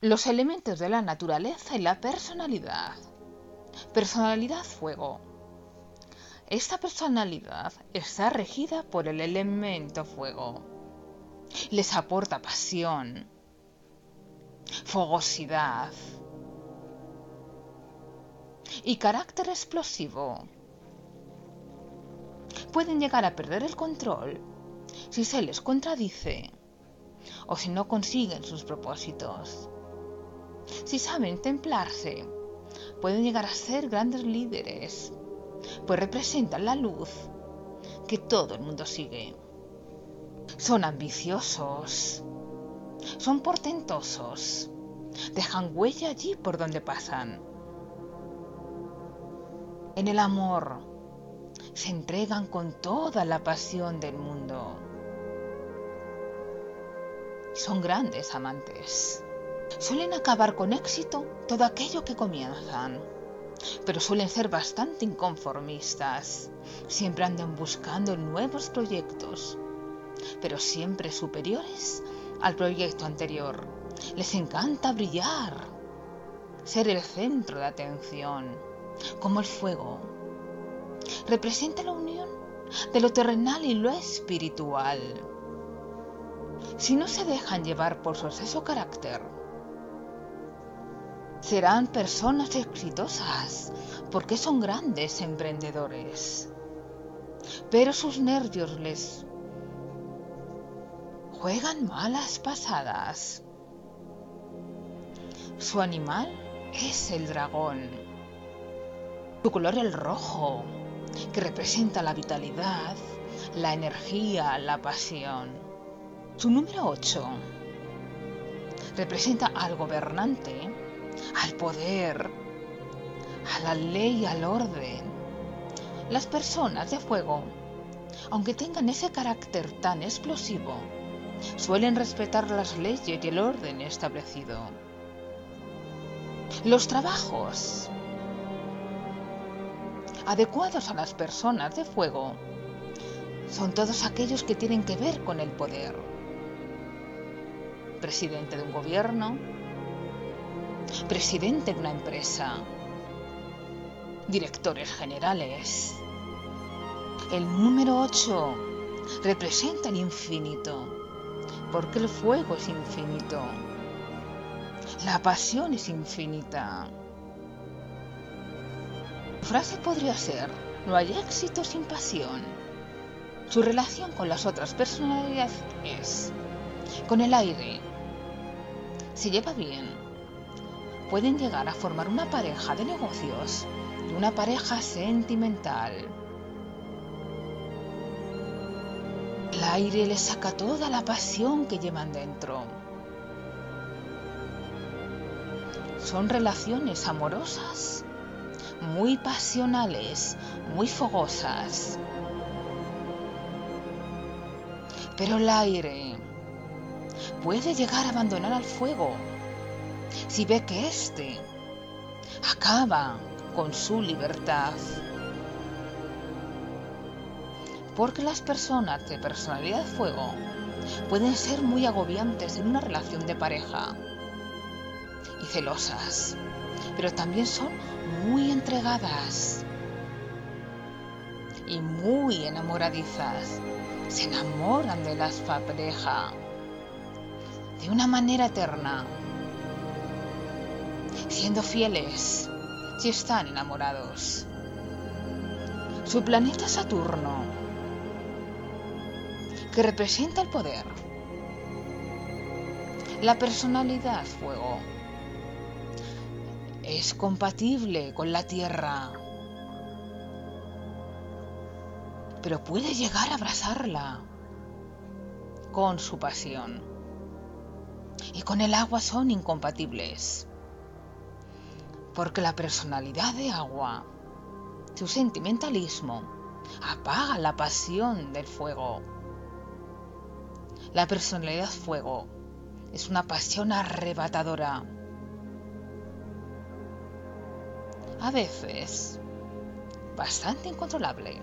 Los elementos de la naturaleza y la personalidad. Personalidad fuego. Esta personalidad está regida por el elemento fuego. Les aporta pasión, fogosidad y carácter explosivo. Pueden llegar a perder el control si se les contradice o si no consiguen sus propósitos. Si saben templarse, pueden llegar a ser grandes líderes, pues representan la luz que todo el mundo sigue. Son ambiciosos, son portentosos, dejan huella allí por donde pasan. En el amor se entregan con toda la pasión del mundo. Son grandes amantes. Suelen acabar con éxito todo aquello que comienzan, pero suelen ser bastante inconformistas. Siempre andan buscando nuevos proyectos, pero siempre superiores al proyecto anterior. Les encanta brillar, ser el centro de atención, como el fuego. Representa la unión de lo terrenal y lo espiritual. Si no se dejan llevar por su exceso carácter, serán personas exitosas porque son grandes emprendedores. Pero sus nervios les juegan malas pasadas. Su animal es el dragón. Su color el rojo, que representa la vitalidad, la energía, la pasión. Su número 8 representa al gobernante, al poder, a la ley y al orden. Las personas de fuego, aunque tengan ese carácter tan explosivo, suelen respetar las leyes y el orden establecido. Los trabajos adecuados a las personas de fuego son todos aquellos que tienen que ver con el poder. Presidente de un gobierno, presidente de una empresa, directores generales. El número 8 representa el infinito porque el fuego es infinito. La pasión es infinita. La frase podría ser, no hay éxito sin pasión. Su relación con las otras personalidades, con el aire, se lleva bien. Pueden llegar a formar una pareja de negocios y una pareja sentimental. El aire les saca toda la pasión que llevan dentro. Son relaciones amorosas, muy pasionales, muy fogosas. Pero el aire puede llegar a abandonar al fuego si ve que éste acaba con su libertad porque las personas de personalidad fuego pueden ser muy agobiantes en una relación de pareja y celosas, pero también son muy entregadas y muy enamoradizas. Se enamoran de las pareja de una manera eterna, siendo fieles si están enamorados. Su planeta Saturno que representa el poder. La personalidad fuego es compatible con la tierra, pero puede llegar a abrazarla con su pasión. Y con el agua son incompatibles, porque la personalidad de agua, su sentimentalismo, apaga la pasión del fuego. La personalidad fuego es una pasión arrebatadora. A veces, bastante incontrolable.